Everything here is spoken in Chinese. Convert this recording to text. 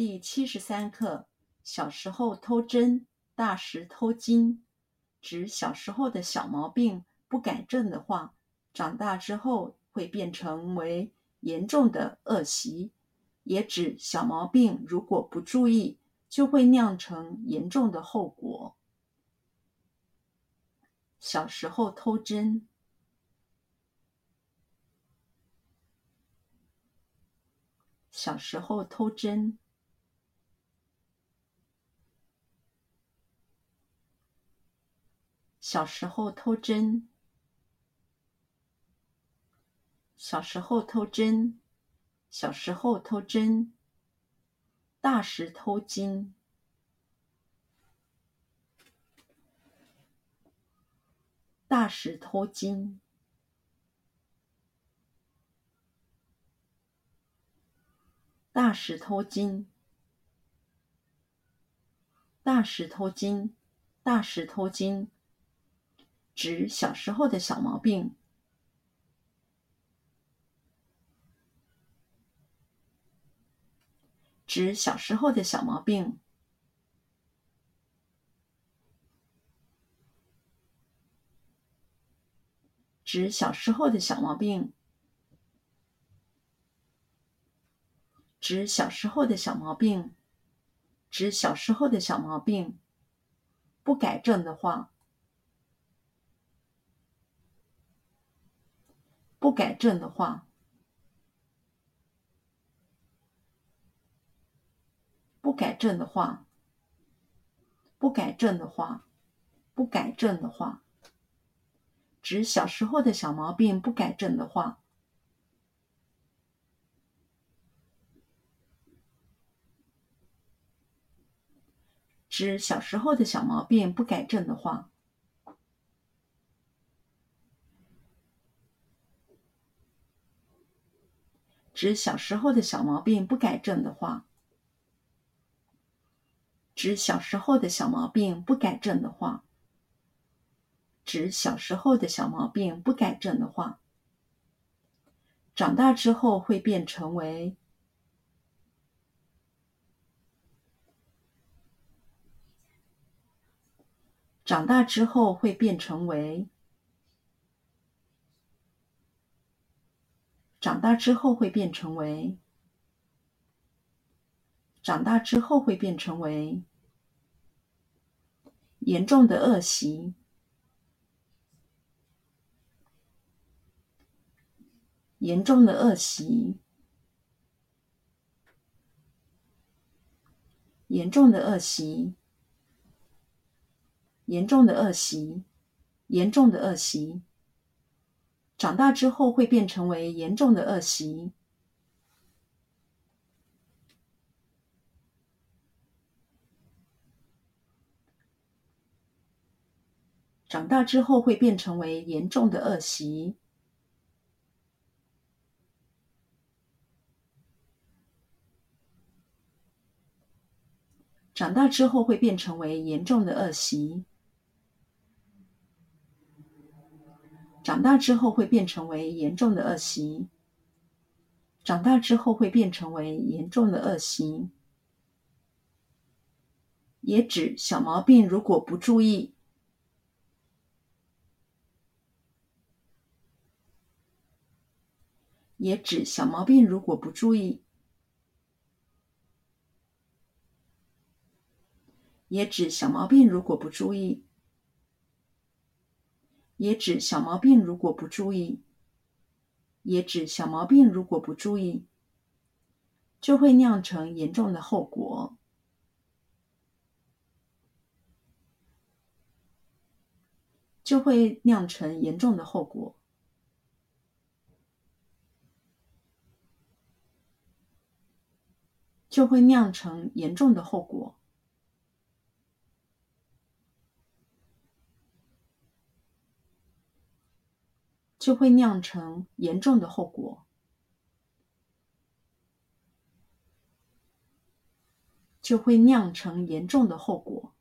第七十三课：小时候偷针，大时偷金。指小时候的小毛病不改正的话，长大之后会变成为严重的恶习。也指小毛病如果不注意，就会酿成严重的后果。小时候偷针。小时候偷针。小时候偷针。小时候偷针。小时候偷针。大时偷金。大时偷金。大时偷金，大时偷金，大时偷金，指小时候的小毛病，指小时候的小毛病，指小时候的小毛病。指小时候的小毛病，指小时候的小毛病，不改正的话，不改正的话，不改正的话，不改正的话，不改正的话，指小时候的小毛病不改正的话。指小时候的小毛病不改正的话，指小时候的小毛病不改正的话，指小时候的小毛病不改正的话，指小时候的小毛病不改正的话，长大之后会变成为。长大之后会变成为，长大之后会变成为，长大之后会变成为严重的恶习，严重的恶习，严重的恶习。严重的恶习，严重的恶习，长大之后会变成为严重的恶习。长大之后会变成为严重的恶习。长大之后会变成为严重的恶习。长大之后会变成为严重的恶习。长大之后会变成为严重的恶习，也指小毛病如果不注意，也指小毛病如果不注意，也指小毛病如果不注意。也指小毛病如果不注意，也指小毛病如果不注意，就会酿成严重的后果，就会酿成严重的后果，就会酿成严重的后果。就会酿成严重的后果，就会酿成严重的后果。